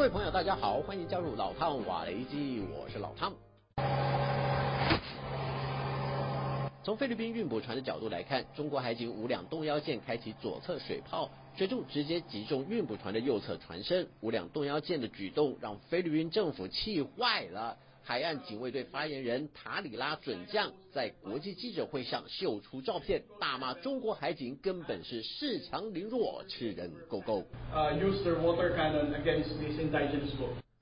各位朋友，大家好，欢迎加入老汤瓦雷基，我是老汤。从菲律宾运补船的角度来看，中国海警五两动腰舰开启左侧水炮，水柱直接击中运补船的右侧船身。五两动腰舰的举动让菲律宾政府气坏了。海岸警卫队发言人塔里拉准将在国际记者会上秀出照片，大骂中国海警根本是恃强凌弱、吃人狗狗。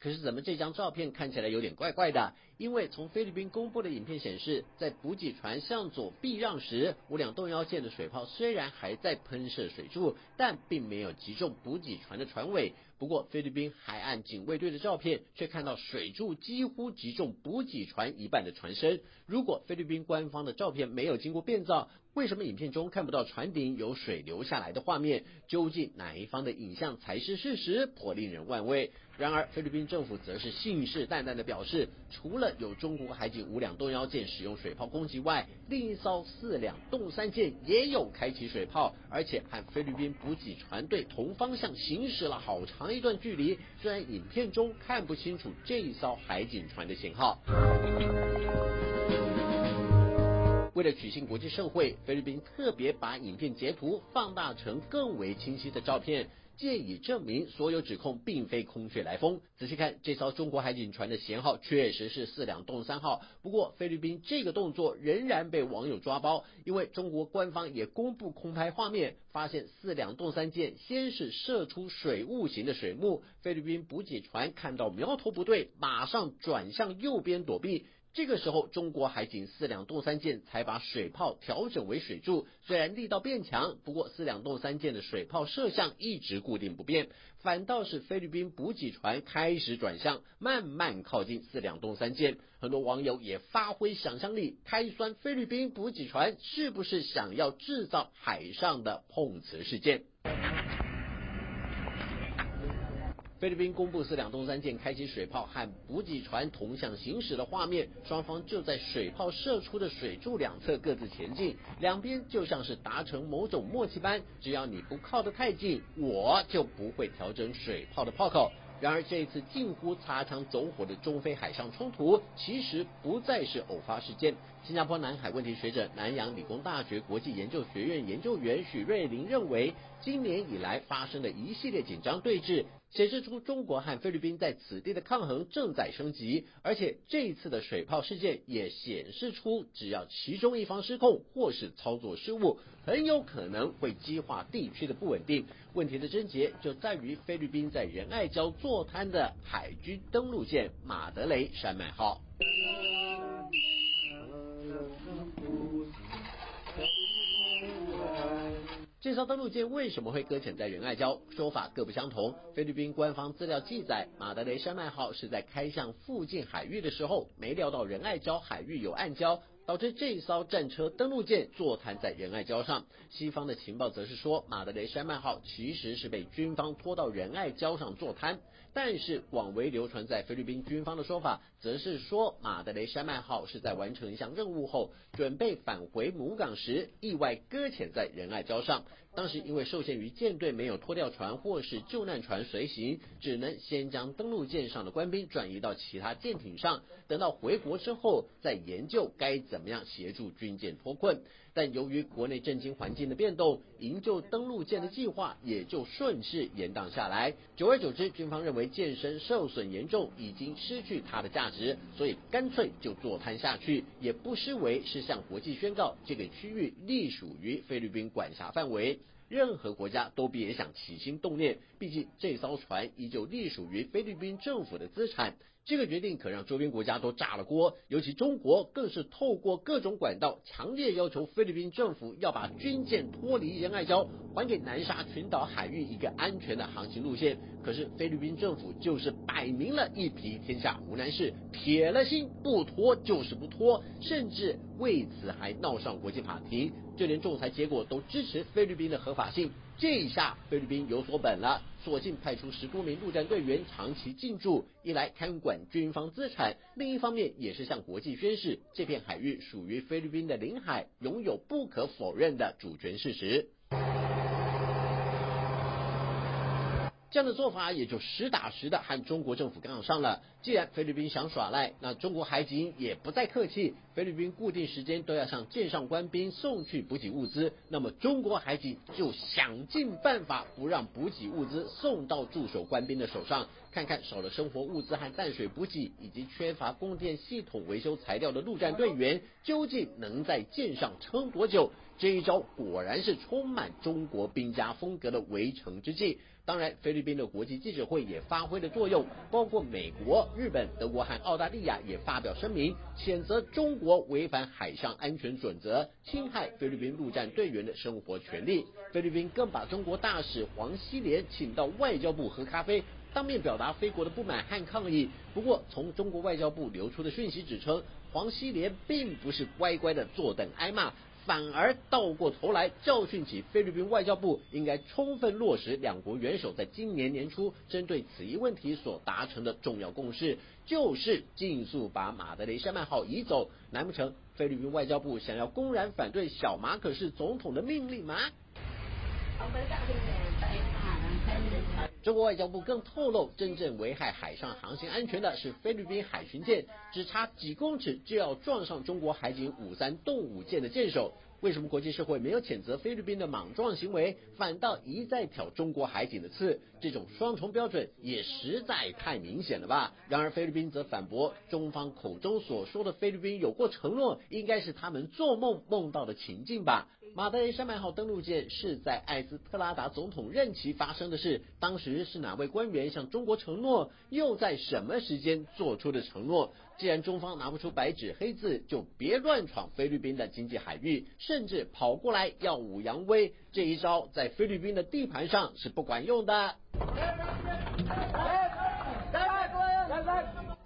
可是怎么这张照片看起来有点怪怪的？因为从菲律宾公布的影片显示，在补给船向左避让时，五两动腰舰的水炮虽然还在喷射水柱，但并没有击中补给船的船尾。不过菲律宾海岸警卫队的照片却看到水柱几乎击中补给船一半的船身。如果菲律宾官方的照片没有经过变造，为什么影片中看不到船顶有水流下来的画面？究竟哪一方的影像才是事实？颇令人万味。然而菲律宾政府则是信誓旦旦的表示，除了有中国海警五两动腰舰使用水炮攻击外，另一艘四两动三舰也有开启水炮，而且和菲律宾补给船队同方向行驶了好长一段距离。虽然影片中看不清楚这一艘海警船的型号。为了举行国际盛会，菲律宾特别把影片截图放大成更为清晰的照片。借以证明所有指控并非空穴来风。仔细看，这艘中国海警船的舷号确实是四两洞三号。不过，菲律宾这个动作仍然被网友抓包，因为中国官方也公布空拍画面，发现四两洞三舰先是射出水雾型的水幕，菲律宾补给船看到苗头不对，马上转向右边躲避。这个时候，中国海警四两洞三舰才把水炮调整为水柱，虽然力道变强，不过四两洞三舰的水炮射向一直固定不变，反倒是菲律宾补给船开始转向，慢慢靠近四两动三舰。很多网友也发挥想象力，开酸菲律宾补给船是不是想要制造海上的碰瓷事件。菲律宾公布四两东三舰开启水炮和补给船同向行驶的画面，双方就在水炮射出的水柱两侧各自前进，两边就像是达成某种默契般，只要你不靠得太近，我就不会调整水炮的炮口。然而，这一次近乎擦枪走火的中非海上冲突，其实不再是偶发事件。新加坡南海问题学者、南洋理工大学国际研究学院研究员许瑞林认为，今年以来发生的一系列紧张对峙，显示出中国和菲律宾在此地的抗衡正在升级。而且，这一次的水炮事件也显示出，只要其中一方失控或是操作失误，很有可能会激化地区的不稳定。问题的症结就在于菲律宾在仁爱礁坐滩的海军登陆舰“马德雷山脉号”。这艘登陆舰为什么会搁浅在仁爱礁？说法各不相同。菲律宾官方资料记载，马德雷山脉号是在开向附近海域的时候，没料到仁爱礁海域有暗礁。导致这艘战车登陆舰坐滩在仁爱礁上。西方的情报则是说，马德雷山脉号其实是被军方拖到仁爱礁上坐滩。但是广为流传在菲律宾军方的说法，则是说马德雷山脉号是在完成一项任务后，准备返回母港时，意外搁浅在仁爱礁上。当时因为受限于舰队没有拖吊船或是救难船随行，只能先将登陆舰上的官兵转移到其他舰艇上，等到回国之后再研究该怎怎么样协助军舰脱困。但由于国内震惊环境的变动，营救登陆舰的计划也就顺势延宕下来。久而久之，军方认为舰身受损严重，已经失去它的价值，所以干脆就坐滩下去，也不失为是向国际宣告这个区域隶属于菲律宾管辖范围。任何国家都别想起心动念，毕竟这艘船依旧隶属于菲律宾政府的资产。这个决定可让周边国家都炸了锅，尤其中国更是透过各种管道强烈要求菲菲律宾政府要把军舰脱离仁爱礁，还给南沙群岛海域一个安全的航行路线。可是菲律宾政府就是摆明了一匹天下无难事，铁了心不脱就是不脱，甚至为此还闹上国际法庭，就连仲裁结果都支持菲律宾的合法性。这一下菲律宾有所本了，索性派出十多名陆战队员长期进驻，一来看管军方资产，另一方面也是向国际宣示这片海域属于菲律宾的领海，拥有不可否认的主权事实。这样的做法也就实打实的和中国政府杠上了。既然菲律宾想耍赖，那中国海警也不再客气，菲律宾固定时间都要向舰上官兵送去补给物资，那么中国海警就想尽办法不让补给物资送到驻守官兵的手上，看看少了生活物资和淡水补给，以及缺乏供电系统维修材料的陆战队员，究竟能在舰上撑多久？这一招果然是充满中国兵家风格的围城之计。当然，菲律宾的国际记者会也发挥了作用，包括美国、日本、德国和澳大利亚也发表声明，谴责中国违反海上安全准则，侵害菲律宾陆战队员的生活权利。菲律宾更把中国大使黄希连请到外交部喝咖啡，当面表达菲国的不满和抗议。不过，从中国外交部流出的讯息指称，黄希连并不是乖乖的坐等挨骂。反而倒过头来教训起菲律宾外交部，应该充分落实两国元首在今年年初针对此一问题所达成的重要共识，就是尽速把马德雷山脉号移走。难不成菲律宾外交部想要公然反对小马可是总统的命令吗？中国外交部更透露，真正危害海上航行安全的是菲律宾海巡舰，只差几公尺就要撞上中国海警五三动五舰的舰首。为什么国际社会没有谴责菲律宾的莽撞行为，反倒一再挑中国海警的刺？这种双重标准也实在太明显了吧？然而菲律宾则反驳，中方口中所说的菲律宾有过承诺，应该是他们做梦梦到的情境吧？马德雷山脉号登陆舰是在艾斯特拉达总统任期发生的事，当时是哪位官员向中国承诺，又在什么时间做出的承诺？既然中方拿不出白纸黑字，就别乱闯菲律宾的经济海域，甚至跑过来耀武扬威，这一招在菲律宾的地盘上是不管用的。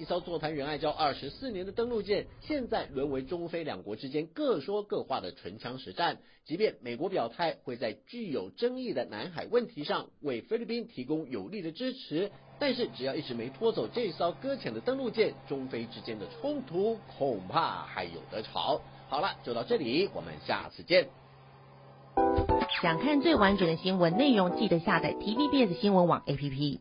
一艘坐谈仁爱礁二十四年的登陆舰，现在沦为中非两国之间各说各话的唇枪实战。即便美国表态会在具有争议的南海问题上为菲律宾提供有力的支持，但是只要一直没拖走这艘搁浅的登陆舰，中非之间的冲突恐怕还有得吵。好了，就到这里，我们下次见。想看最完整的新闻内容，记得下载 TVBS 新闻网 APP。